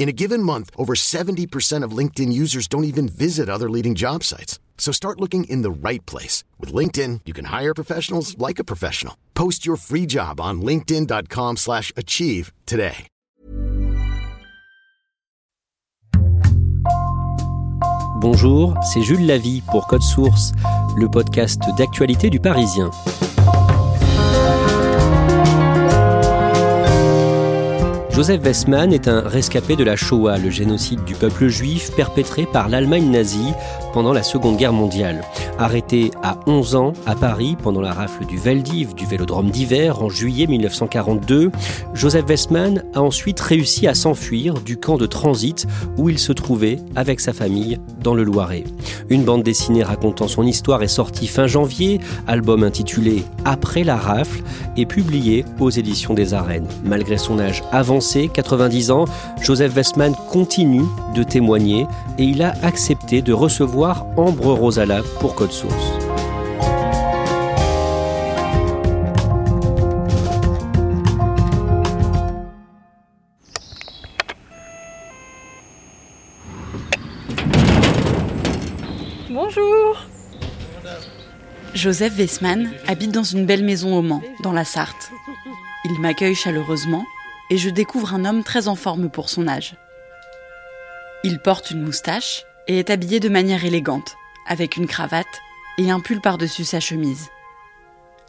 In a given month, over 70% of LinkedIn users don't even visit other leading job sites. So start looking in the right place. With LinkedIn, you can hire professionals like a professional. Post your free job on linkedin.com slash achieve today. Bonjour, c'est Jules Lavie pour Code Source, le podcast d'actualité du Parisien. Joseph Westman est un rescapé de la Shoah, le génocide du peuple juif perpétré par l'Allemagne nazie pendant la Seconde Guerre mondiale. Arrêté à 11 ans à Paris pendant la rafle du Veldiv, du Vélodrome d'hiver, en juillet 1942, Joseph Westman a ensuite réussi à s'enfuir du camp de transit où il se trouvait avec sa famille dans le Loiret. Une bande dessinée racontant son histoire est sortie fin janvier, album intitulé Après la rafle, et publié aux éditions des Arènes. Malgré son âge avancé, 90 ans, Joseph Westman continue de témoigner et il a accepté de recevoir Ambre Rosala pour Code Source. Bonjour Joseph Westman habite dans une belle maison au Mans, dans la Sarthe. Il m'accueille chaleureusement et je découvre un homme très en forme pour son âge. Il porte une moustache et est habillé de manière élégante, avec une cravate et un pull par-dessus sa chemise.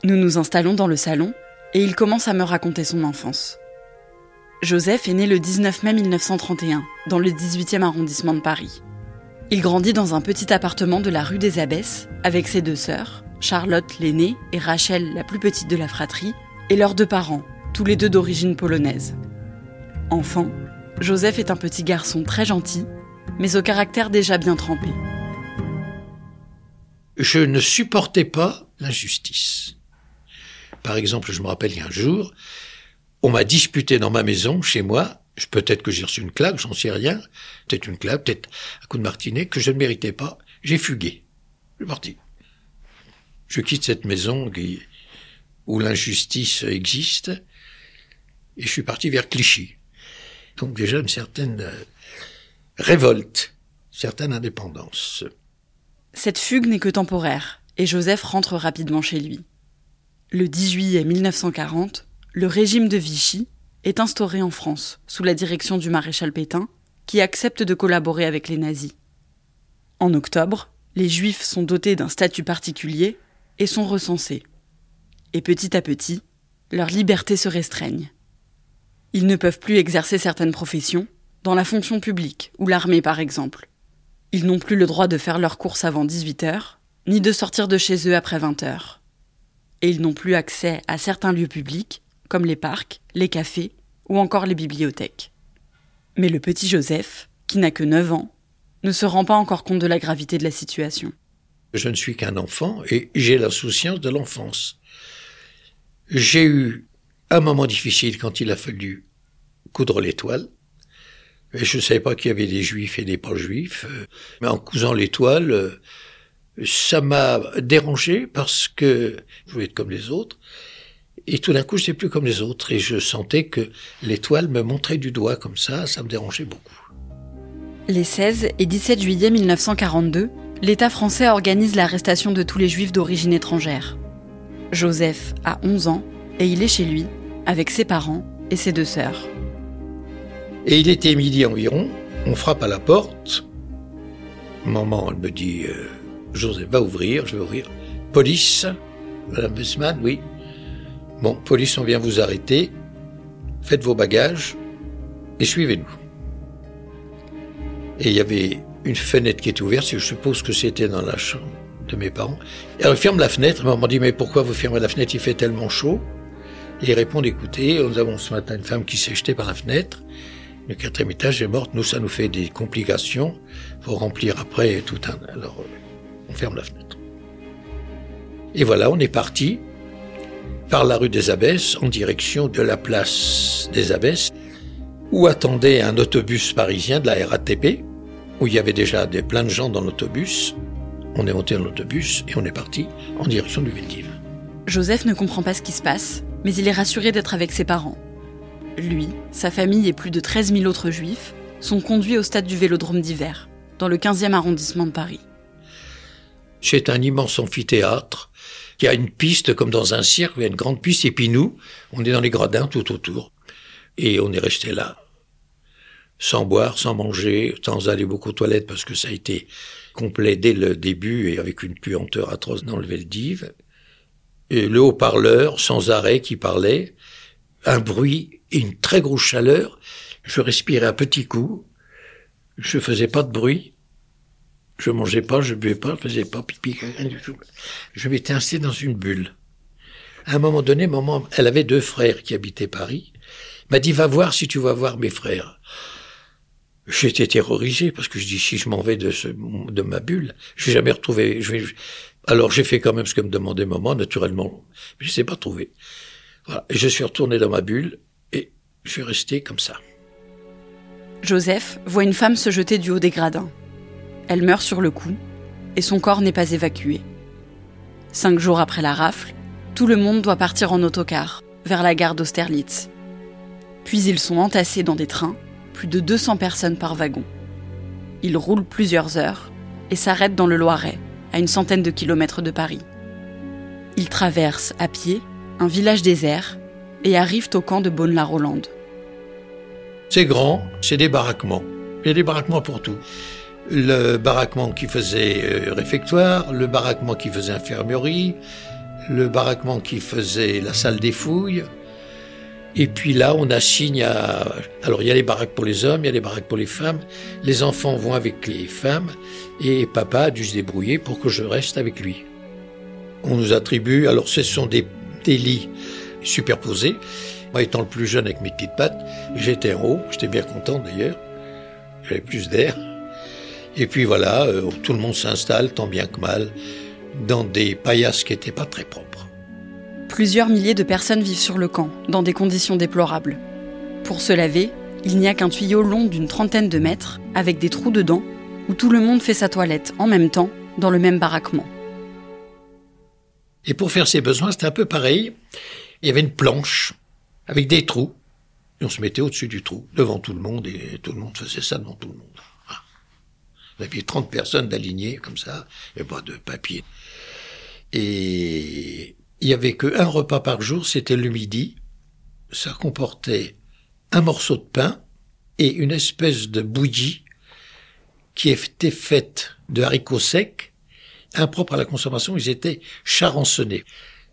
Nous nous installons dans le salon et il commence à me raconter son enfance. Joseph est né le 19 mai 1931, dans le 18e arrondissement de Paris. Il grandit dans un petit appartement de la rue des Abbesses avec ses deux sœurs, Charlotte l'aînée et Rachel la plus petite de la fratrie, et leurs deux parents, tous les deux d'origine polonaise. Enfant, Joseph est un petit garçon très gentil, mais au caractère déjà bien trempé. Je ne supportais pas l'injustice. Par exemple, je me rappelle, il y a un jour, on m'a disputé dans ma maison, chez moi, peut-être que j'ai reçu une claque, j'en sais rien, peut-être une claque, peut-être un coup de martinet, que je ne méritais pas, j'ai fugué. Je suis parti. Je quitte cette maison où l'injustice existe, et je suis parti vers Clichy. Donc déjà une certaine euh, révolte, certaine indépendance. Cette fugue n'est que temporaire, et Joseph rentre rapidement chez lui. Le 10 juillet 1940, le régime de Vichy est instauré en France sous la direction du maréchal Pétain, qui accepte de collaborer avec les nazis. En octobre, les Juifs sont dotés d'un statut particulier et sont recensés. Et petit à petit, leur liberté se restreigne. Ils ne peuvent plus exercer certaines professions, dans la fonction publique ou l'armée par exemple. Ils n'ont plus le droit de faire leurs courses avant 18 heures, ni de sortir de chez eux après 20 heures. Et ils n'ont plus accès à certains lieux publics, comme les parcs, les cafés ou encore les bibliothèques. Mais le petit Joseph, qui n'a que 9 ans, ne se rend pas encore compte de la gravité de la situation. Je ne suis qu'un enfant et j'ai l'insouciance de l'enfance. J'ai eu un moment difficile quand il a fallu coudre l'étoile. Je ne savais pas qu'il y avait des juifs et des pas juifs. Mais en cousant l'étoile, ça m'a dérangé parce que je voulais être comme les autres. Et tout d'un coup, je n'étais plus comme les autres. Et je sentais que l'étoile me montrait du doigt comme ça. Ça me dérangeait beaucoup. Les 16 et 17 juillet 1942, l'État français organise l'arrestation de tous les juifs d'origine étrangère. Joseph a 11 ans et il est chez lui avec ses parents et ses deux sœurs. Et il était midi environ, on frappe à la porte. Maman, elle me dit, euh, Joseph, va ouvrir, je vais ouvrir. Police, Madame Westman, oui. Bon, police, on vient vous arrêter. Faites vos bagages. et suivez-nous. Et il y avait une fenêtre qui était ouverte, je suppose que c'était dans la chambre de mes parents. Elle ferme la fenêtre, maman dit mais pourquoi vous fermez la fenêtre, il fait tellement chaud. Et ils répondent écoutez, nous avons ce matin une femme qui s'est jetée par la fenêtre, le quatrième étage est morte, nous ça nous fait des complications, faut remplir après tout un... Alors on ferme la fenêtre. Et voilà, on est parti par la rue des Abbesses en direction de la place des Abbesses, où attendait un autobus parisien de la RATP, où il y avait déjà des, plein de gens dans l'autobus. On est monté dans l'autobus et on est parti en direction du Veldiv. Joseph ne comprend pas ce qui se passe, mais il est rassuré d'être avec ses parents. Lui, sa famille et plus de 13 000 autres juifs sont conduits au stade du Vélodrome d'hiver, dans le 15e arrondissement de Paris. C'est un immense amphithéâtre qui a une piste comme dans un cirque, il y a une grande piste, et puis nous, on est dans les gradins tout autour. Et on est resté là, sans boire, sans manger, sans aller beaucoup aux toilettes parce que ça a été complet dès le début et avec une puanteur atroce dans le Veldiv. Et le haut-parleur sans arrêt qui parlait, un bruit une très grosse chaleur. Je respirais à petits coups, je faisais pas de bruit, je mangeais pas, je buvais pas, je faisais pas pipi, rien du tout. Je m'étais installé dans une bulle. À un moment donné, maman, elle avait deux frères qui habitaient Paris. M'a dit, va voir si tu vas voir mes frères. J'étais terrorisé parce que je dis, si je m'en vais de, ce, de ma bulle, je vais jamais retrouver. Alors j'ai fait quand même ce que me demandait maman, naturellement. Je ne sais pas trouver. Je suis retourné dans ma bulle et je suis resté comme ça. Joseph voit une femme se jeter du haut des gradins. Elle meurt sur le coup et son corps n'est pas évacué. Cinq jours après la rafle, tout le monde doit partir en autocar vers la gare d'Austerlitz. Puis ils sont entassés dans des trains, plus de 200 personnes par wagon. Ils roulent plusieurs heures et s'arrêtent dans le Loiret, à une centaine de kilomètres de Paris. Ils traversent à pied un village désert et arrivent au camp de Beaune-la-Rolande. C'est grand, c'est des baraquements. Il y a des baraquements pour tout. Le baraquement qui faisait euh, réfectoire, le baraquement qui faisait infirmerie, le baraquement qui faisait la salle des fouilles. Et puis là, on assigne à... Alors, il y a les baraques pour les hommes, il y a les baraques pour les femmes. Les enfants vont avec les femmes et papa a dû se débrouiller pour que je reste avec lui. On nous attribue... Alors, ce sont des, des lits superposés. Moi, étant le plus jeune avec mes petites pattes, j'étais en haut. J'étais bien content d'ailleurs. J'avais plus d'air. Et puis voilà, euh, tout le monde s'installe, tant bien que mal, dans des paillasses qui n'étaient pas très propres. Plusieurs milliers de personnes vivent sur le camp, dans des conditions déplorables. Pour se laver, il n'y a qu'un tuyau long d'une trentaine de mètres, avec des trous dedans, où tout le monde fait sa toilette en même temps, dans le même baraquement. Et pour faire ses besoins, c'était un peu pareil. Il y avait une planche avec des trous. Et on se mettait au-dessus du trou, devant tout le monde, et tout le monde faisait ça devant tout le monde. Voilà. Vous aviez 30 personnes d'alignées, comme ça, et pas de papier. Et il y avait qu'un repas par jour, c'était le midi. Ça comportait un morceau de pain et une espèce de bouillie qui était faite de haricots secs, impropres à la consommation, ils étaient charançonnés.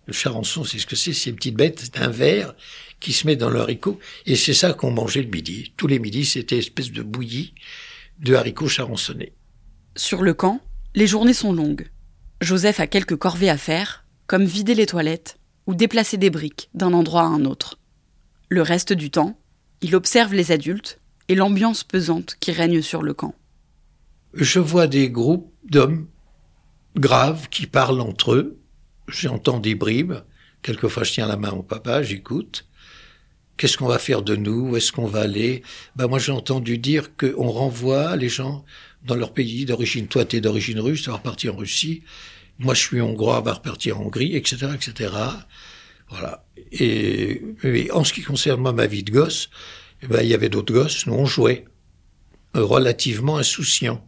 Le charançon, c'est ce que c'est, c'est une petite bête, c'est un verre qui se met dans le haricot, et c'est ça qu'on mangeait le midi. Tous les midis, c'était une espèce de bouillie de haricots charançonnés. Sur le camp, les journées sont longues. Joseph a quelques corvées à faire, comme vider les toilettes ou déplacer des briques d'un endroit à un autre. Le reste du temps, il observe les adultes et l'ambiance pesante qui règne sur le camp. Je vois des groupes d'hommes graves qui parlent entre eux. J'entends des bribes. Quelquefois, je tiens la main au papa, j'écoute. Qu'est-ce qu'on va faire de nous? Où est-ce qu'on va aller? Ben moi, j'ai entendu dire qu'on renvoie les gens dans leur pays d'origine. Toi, t'es d'origine russe, tu vas repartir en Russie. Moi, je suis hongrois, on va repartir en Hongrie, etc., etc. Voilà. Et, et, en ce qui concerne moi, ma vie de gosse, eh ben, il y avait d'autres gosses. Nous, on jouait. Euh, relativement insouciants.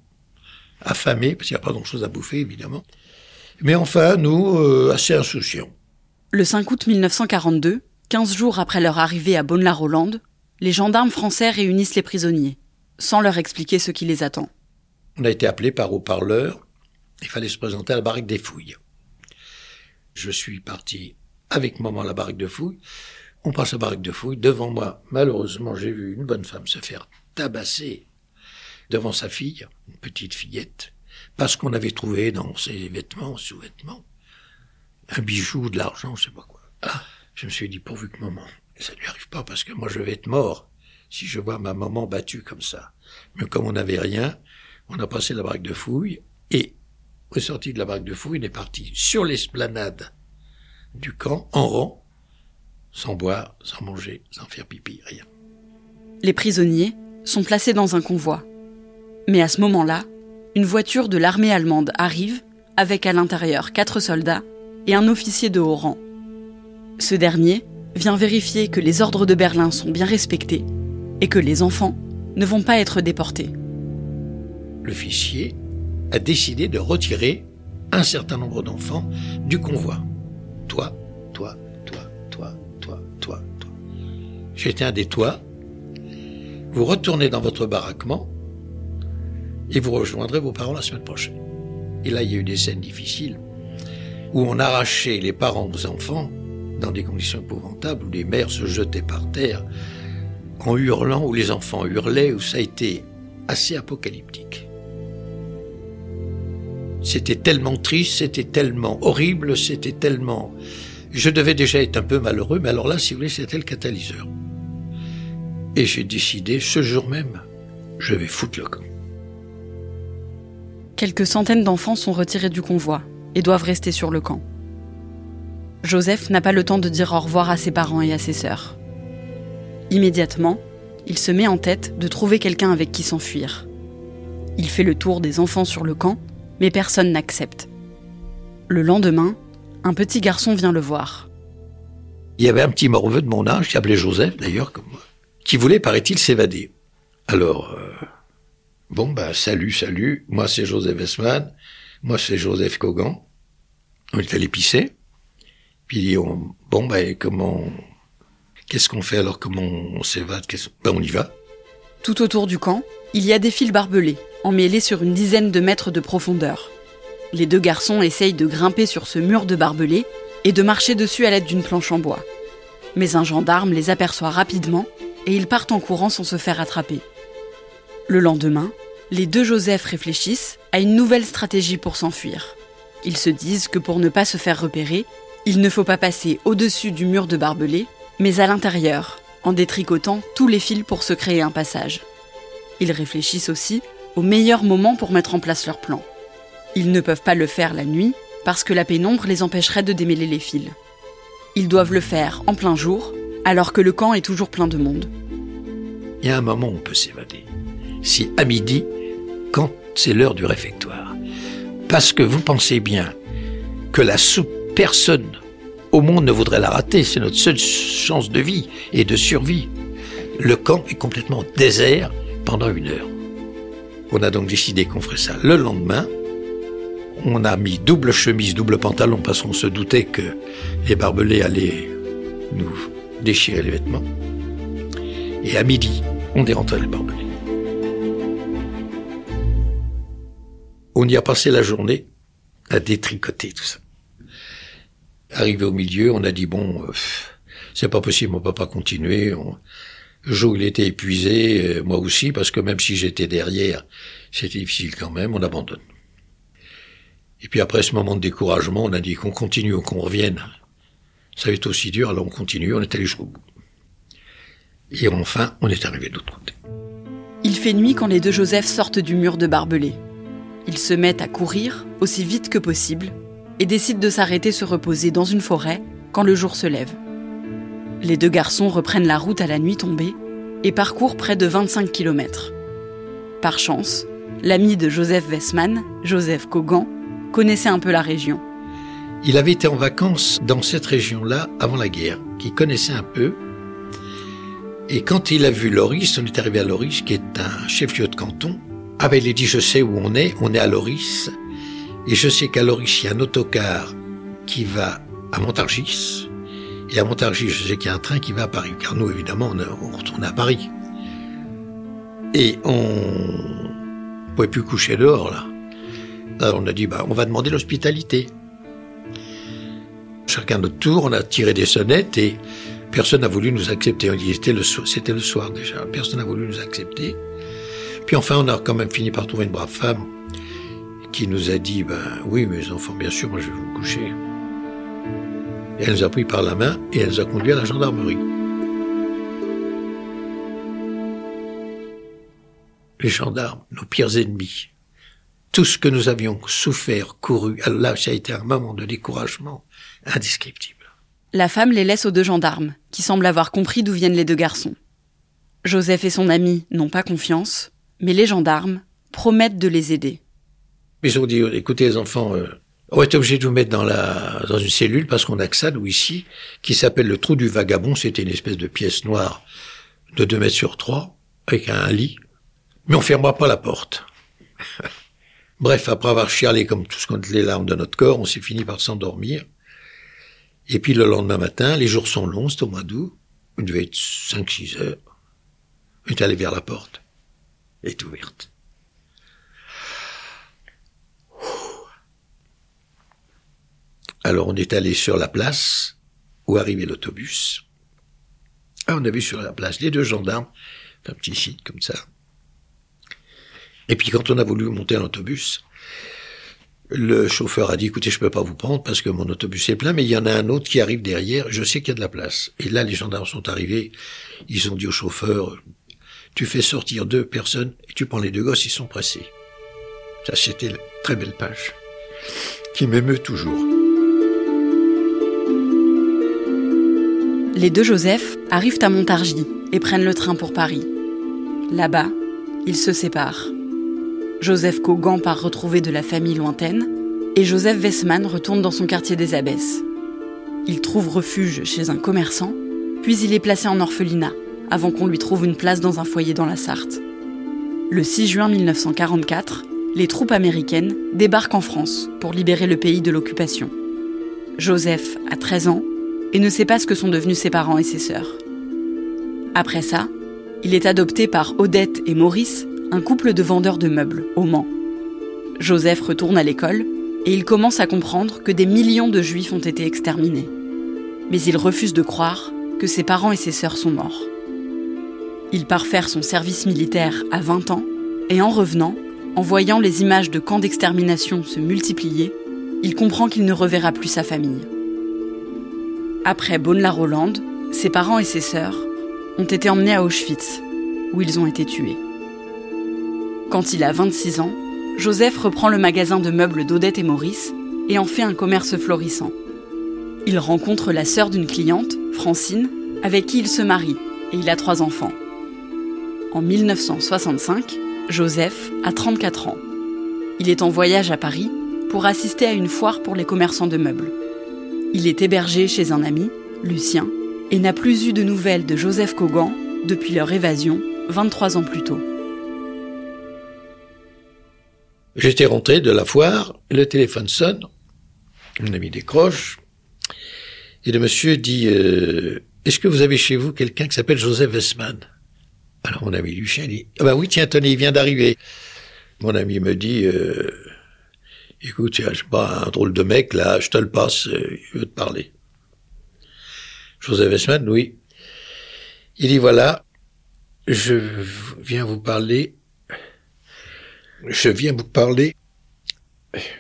Affamés, parce qu'il n'y a pas grand-chose à bouffer, évidemment. Mais enfin, nous, euh, assez insouciants. Le 5 août 1942, 15 jours après leur arrivée à Bonne-la-Rolande, les gendarmes français réunissent les prisonniers, sans leur expliquer ce qui les attend. On a été appelés par haut-parleur. Il fallait se présenter à la baraque des fouilles. Je suis parti avec maman à la baraque de fouilles, On passe à baraque de fouille. Devant moi, malheureusement, j'ai vu une bonne femme se faire tabasser devant sa fille, une petite fillette, parce qu'on avait trouvé dans ses vêtements, sous-vêtements, un bijou, de l'argent, je sais pas quoi. Ah, je me suis dit, pourvu que maman, ça lui arrive pas, parce que moi je vais être mort si je vois ma maman battue comme ça. Mais comme on n'avait rien, on a passé la baraque de fouille, et, ressorti de la baraque de fouille, on est parti sur l'esplanade du camp, en rang, sans boire, sans manger, sans faire pipi, rien. Les prisonniers sont placés dans un convoi. Mais à ce moment-là, une voiture de l'armée allemande arrive avec à l'intérieur quatre soldats et un officier de haut rang. Ce dernier vient vérifier que les ordres de Berlin sont bien respectés et que les enfants ne vont pas être déportés. L'officier a décidé de retirer un certain nombre d'enfants du convoi. Toi, toi, toi, toi, toi, toi, toi. J'étais un des toits. Vous retournez dans votre baraquement et vous rejoindrez vos parents la semaine prochaine. Et là, il y a eu des scènes difficiles où on arrachait les parents aux enfants dans des conditions épouvantables, où les mères se jetaient par terre en hurlant, où les enfants hurlaient, où ça a été assez apocalyptique. C'était tellement triste, c'était tellement horrible, c'était tellement... Je devais déjà être un peu malheureux, mais alors là, si vous voulez, c'était le catalyseur. Et j'ai décidé, ce jour même, je vais foutre le camp. Quelques centaines d'enfants sont retirés du convoi et doivent rester sur le camp. Joseph n'a pas le temps de dire au revoir à ses parents et à ses sœurs. Immédiatement, il se met en tête de trouver quelqu'un avec qui s'enfuir. Il fait le tour des enfants sur le camp, mais personne n'accepte. Le lendemain, un petit garçon vient le voir. Il y avait un petit morveux de mon âge, qui s'appelait Joseph d'ailleurs, qui voulait, paraît-il, s'évader. Alors, euh, Bon, bah, salut, salut. Moi, c'est Joseph Westman. Moi, c'est Joseph Kogan. On est allé pisser. Puis, on, bon, bah, comment, qu'est-ce qu'on fait alors? Comment on s'évade? Ben, on y va. Tout autour du camp, il y a des fils barbelés, emmêlés sur une dizaine de mètres de profondeur. Les deux garçons essayent de grimper sur ce mur de barbelés et de marcher dessus à l'aide d'une planche en bois. Mais un gendarme les aperçoit rapidement et ils partent en courant sans se faire attraper. Le lendemain, les deux Joseph réfléchissent à une nouvelle stratégie pour s'enfuir. Ils se disent que pour ne pas se faire repérer, il ne faut pas passer au-dessus du mur de barbelés, mais à l'intérieur, en détricotant tous les fils pour se créer un passage. Ils réfléchissent aussi au meilleur moment pour mettre en place leur plan. Ils ne peuvent pas le faire la nuit parce que la pénombre les empêcherait de démêler les fils. Ils doivent le faire en plein jour, alors que le camp est toujours plein de monde. Il y a un moment où on peut s'évader si à midi, quand c'est l'heure du réfectoire. Parce que vous pensez bien que la soupe, personne au monde ne voudrait la rater, c'est notre seule chance de vie et de survie. Le camp est complètement désert pendant une heure. On a donc décidé qu'on ferait ça le lendemain. On a mis double chemise, double pantalon parce qu'on se doutait que les barbelés allaient nous déchirer les vêtements. Et à midi, on dérentrait les barbelés. On y a passé la journée à détricoter tout ça. Arrivé au milieu, on a dit bon, euh, c'est pas possible, on peut pas continuer. On... Joe, il était épuisé, euh, moi aussi, parce que même si j'étais derrière, c'était difficile quand même, on abandonne. Et puis après ce moment de découragement, on a dit qu'on continue qu'on revienne. Ça va être aussi dur, alors on continue, on est allé jusqu'au bout. Et enfin, on est arrivé de l'autre côté. Il fait nuit quand les deux Joseph sortent du mur de barbelés. Ils se mettent à courir aussi vite que possible et décident de s'arrêter se reposer dans une forêt quand le jour se lève. Les deux garçons reprennent la route à la nuit tombée et parcourent près de 25 km. Par chance, l'ami de Joseph Westman, Joseph Kogan, connaissait un peu la région. Il avait été en vacances dans cette région-là avant la guerre, qu'il connaissait un peu. Et quand il a vu Loris, on est arrivé à Loris, qui est un chef-lieu de canton, ah ben il a dit je sais où on est, on est à Loris, et je sais qu'à Loris il y a un autocar qui va à Montargis, et à Montargis je sais qu'il y a un train qui va à Paris, car nous évidemment on, retourne à Paris. Et on ne pouvait plus coucher dehors là. On a dit bah on va demander l'hospitalité. Chacun notre tour, on a tiré des sonnettes et Personne n'a voulu nous accepter. C'était le, c'était le soir déjà. Personne n'a voulu nous accepter. Puis enfin, on a quand même fini par trouver une brave femme qui nous a dit, ben oui, mes enfants, bien sûr, moi je vais vous coucher. Elle nous a pris par la main et elle nous a conduits à la gendarmerie. Les gendarmes, nos pires ennemis. Tout ce que nous avions souffert, couru, là, ça a été un moment de découragement indescriptible. La femme les laisse aux deux gendarmes, qui semblent avoir compris d'où viennent les deux garçons. Joseph et son ami n'ont pas confiance, mais les gendarmes promettent de les aider. Ils ont dit, écoutez les enfants, euh, on va être obligé de vous mettre dans, la, dans une cellule parce qu'on a que ça, nous, ici, qui s'appelle le trou du vagabond. C'était une espèce de pièce noire de 2 mètres sur 3, avec un lit. Mais on fermera pas la porte. Bref, après avoir chialé comme tout ce qu'on les larmes de notre corps, on s'est fini par s'endormir. Et puis le lendemain matin, les jours sont longs, c'est au mois d'août, il devait être 5-6 heures. On est allé vers la porte. Est ouverte. Alors on est allé sur la place où arrivait l'autobus. Ah, on a vu sur la place les deux gendarmes, un petit site comme ça. Et puis quand on a voulu monter à l'autobus, le chauffeur a dit, écoutez, je peux pas vous prendre parce que mon autobus est plein, mais il y en a un autre qui arrive derrière, je sais qu'il y a de la place. Et là, les gendarmes sont arrivés, ils ont dit au chauffeur, tu fais sortir deux personnes et tu prends les deux gosses, ils sont pressés. Ça, c'était une très belle page qui m'émeut toujours. Les deux Joseph arrivent à Montargis et prennent le train pour Paris. Là-bas, ils se séparent. Joseph Kogan part retrouver de la famille lointaine et Joseph Wessman retourne dans son quartier des Abbesses. Il trouve refuge chez un commerçant, puis il est placé en orphelinat avant qu'on lui trouve une place dans un foyer dans la Sarthe. Le 6 juin 1944, les troupes américaines débarquent en France pour libérer le pays de l'occupation. Joseph a 13 ans et ne sait pas ce que sont devenus ses parents et ses sœurs. Après ça, il est adopté par Odette et Maurice, un couple de vendeurs de meubles au Mans. Joseph retourne à l'école et il commence à comprendre que des millions de juifs ont été exterminés. Mais il refuse de croire que ses parents et ses sœurs sont morts. Il part faire son service militaire à 20 ans et en revenant, en voyant les images de camps d'extermination se multiplier, il comprend qu'il ne reverra plus sa famille. Après Bonne-la-Rolande, ses parents et ses sœurs ont été emmenés à Auschwitz, où ils ont été tués. Quand il a 26 ans, Joseph reprend le magasin de meubles d'Odette et Maurice et en fait un commerce florissant. Il rencontre la sœur d'une cliente, Francine, avec qui il se marie et il a trois enfants. En 1965, Joseph a 34 ans. Il est en voyage à Paris pour assister à une foire pour les commerçants de meubles. Il est hébergé chez un ami, Lucien, et n'a plus eu de nouvelles de Joseph Kogan depuis leur évasion 23 ans plus tôt. J'étais rentré de la foire, le téléphone sonne, mon ami décroche, et le monsieur dit euh, Est-ce que vous avez chez vous quelqu'un qui s'appelle Joseph Westman? Alors mon ami Lucien dit, ah ben oui, tiens, tenez, il vient d'arriver. Mon ami me dit, euh, écoute, je sais pas, un drôle de mec, là, je te le passe, euh, il veut te parler. Joseph Westman, oui. Il dit, voilà, je viens vous parler, je viens vous parler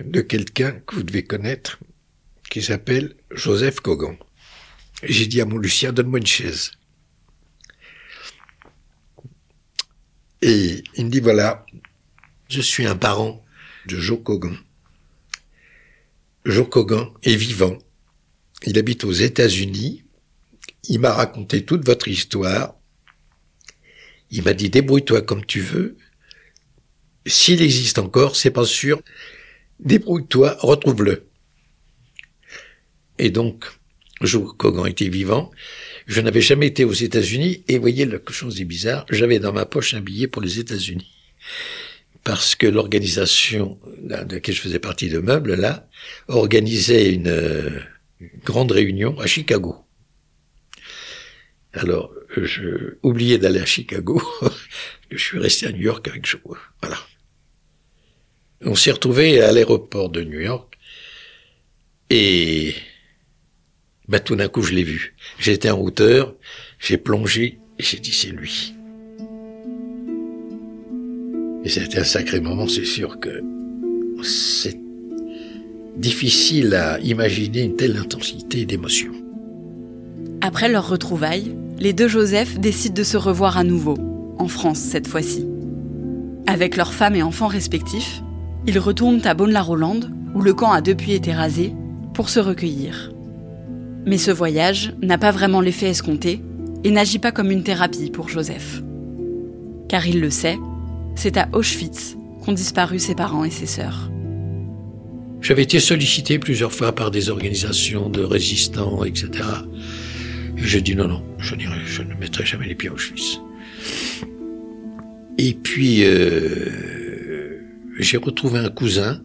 de quelqu'un que vous devez connaître, qui s'appelle Joseph Cogan. J'ai dit à mon Lucien, donne-moi une chaise. Et il me dit, voilà, je suis un parent de Joe Cogan. Joe Cogan est vivant. Il habite aux États-Unis. Il m'a raconté toute votre histoire. Il m'a dit, débrouille-toi comme tu veux. S'il existe encore, c'est pas sûr. Débrouille-toi, retrouve-le. Et donc, Joe Cogan était vivant. Je n'avais jamais été aux États-Unis et voyez, la chose est bizarre, j'avais dans ma poche un billet pour les États-Unis. Parce que l'organisation de laquelle je faisais partie de Meubles, là, organisait une, grande réunion à Chicago. Alors, je oubliais d'aller à Chicago. je suis resté à New York avec Joe. Voilà. On s'est retrouvé à l'aéroport de New York et bah, tout d'un coup, je l'ai vu. J'étais en hauteur, j'ai plongé et j'ai dit c'est lui. Et c'était un sacré moment, c'est sûr que c'est difficile à imaginer une telle intensité d'émotion. Après leur retrouvaille, les deux Joseph décident de se revoir à nouveau, en France cette fois-ci. Avec leurs femmes et enfants respectifs, ils retournent à Beaune-la-Rolande, où le camp a depuis été rasé, pour se recueillir. Mais ce voyage n'a pas vraiment l'effet escompté et n'agit pas comme une thérapie pour Joseph. Car il le sait, c'est à Auschwitz qu'ont disparu ses parents et ses sœurs. J'avais été sollicité plusieurs fois par des organisations de résistants, etc. Et j'ai dit non, non, je, je ne mettrai jamais les pieds à Auschwitz. Et puis, euh, j'ai retrouvé un cousin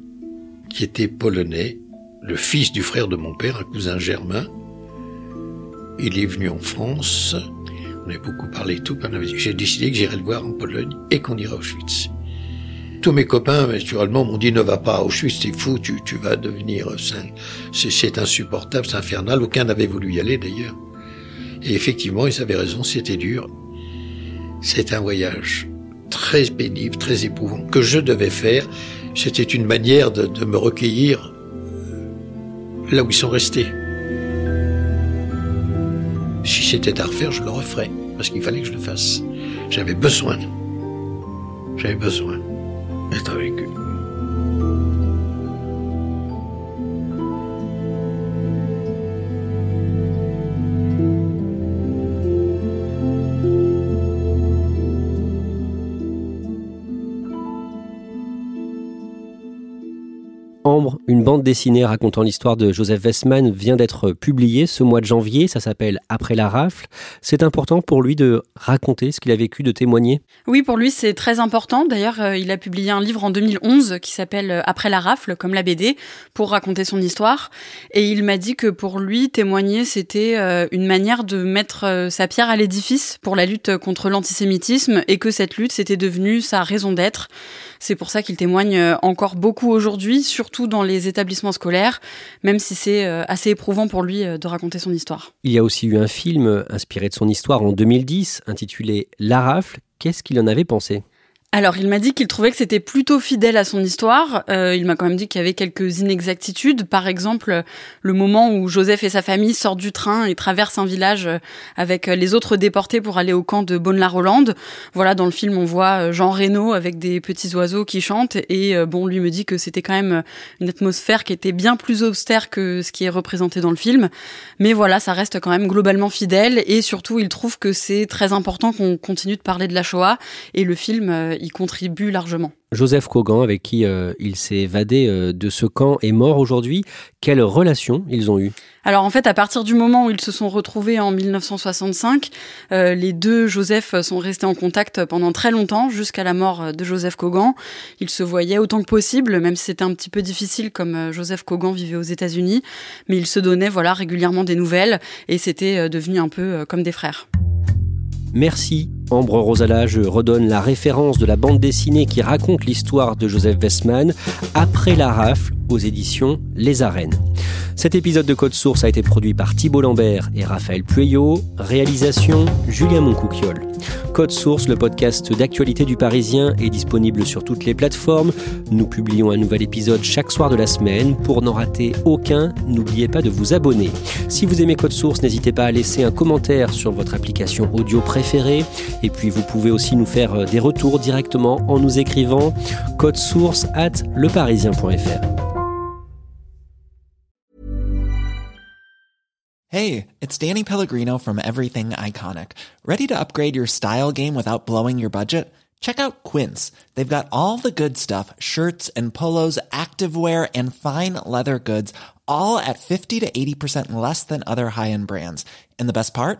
qui était polonais, le fils du frère de mon père, un cousin germain, il est venu en France. On a beaucoup parlé et tout. J'ai décidé que j'irais le voir en Pologne et qu'on irait à Auschwitz. Tous mes copains, naturellement, m'ont dit ne va pas à Auschwitz, c'est fou, tu, tu vas devenir. C'est insupportable, c'est infernal. Aucun n'avait voulu y aller d'ailleurs. Et effectivement, ils avaient raison, c'était dur. C'est un voyage très pénible, très éprouvant, que je devais faire. C'était une manière de me recueillir là où ils sont restés. Si c'était à refaire, je le referais, parce qu'il fallait que je le fasse. J'avais besoin. J'avais besoin d'être avec eux. Une bande dessinée racontant l'histoire de Joseph Westman vient d'être publiée ce mois de janvier. Ça s'appelle Après la rafle. C'est important pour lui de raconter ce qu'il a vécu, de témoigner Oui, pour lui, c'est très important. D'ailleurs, euh, il a publié un livre en 2011 qui s'appelle euh, Après la rafle, comme la BD, pour raconter son histoire. Et il m'a dit que pour lui, témoigner, c'était euh, une manière de mettre sa pierre à l'édifice pour la lutte contre l'antisémitisme et que cette lutte, c'était devenu sa raison d'être. C'est pour ça qu'il témoigne encore beaucoup aujourd'hui, surtout dans les établissements scolaires, même si c'est euh, assez éprouvant pour lui euh, de raconter son histoire. Il y a aussi eu un film inspiré de son histoire en 2010, intitulé La Rafle. Qu'est-ce qu'il en avait pensé? Alors, il m'a dit qu'il trouvait que c'était plutôt fidèle à son histoire. Euh, il m'a quand même dit qu'il y avait quelques inexactitudes. Par exemple, le moment où Joseph et sa famille sortent du train et traversent un village euh, avec euh, les autres déportés pour aller au camp de Bonne-la-Rolande. Voilà, dans le film, on voit Jean Reno avec des petits oiseaux qui chantent. Et bon, lui me dit que c'était quand même une atmosphère qui était bien plus austère que ce qui est représenté dans le film. Mais voilà, ça reste quand même globalement fidèle. Et surtout, il trouve que c'est très important qu'on continue de parler de la Shoah. Et le film y contribue largement. Joseph Kogan, avec qui euh, il s'est évadé euh, de ce camp, est mort aujourd'hui. Quelle relation ils ont eu Alors en fait, à partir du moment où ils se sont retrouvés en 1965, euh, les deux Joseph sont restés en contact pendant très longtemps, jusqu'à la mort de Joseph Kogan. Ils se voyaient autant que possible, même si c'était un petit peu difficile, comme Joseph Kogan vivait aux États-Unis, mais ils se donnaient voilà régulièrement des nouvelles, et c'était devenu un peu comme des frères. Merci Ambre Rosala, je redonne la référence de la bande dessinée qui raconte l'histoire de Joseph Westman après la rafle aux éditions Les Arènes. Cet épisode de Code Source a été produit par Thibault Lambert et Raphaël Pueyo. Réalisation Julien Moncouquiol. Code Source, le podcast d'actualité du Parisien, est disponible sur toutes les plateformes. Nous publions un nouvel épisode chaque soir de la semaine. Pour n'en rater aucun, n'oubliez pas de vous abonner. Si vous aimez Code Source, n'hésitez pas à laisser un commentaire sur votre application audio préférée. Et puis vous pouvez aussi nous faire euh, des retours directement en nous écrivant code source at leparisien.fr. Hey, it's Danny Pellegrino from Everything Iconic. Ready to upgrade your style game without blowing your budget? Check out Quince. They've got all the good stuff shirts and polos, activewear, and fine leather goods, all at 50 to 80% less than other high end brands. And the best part?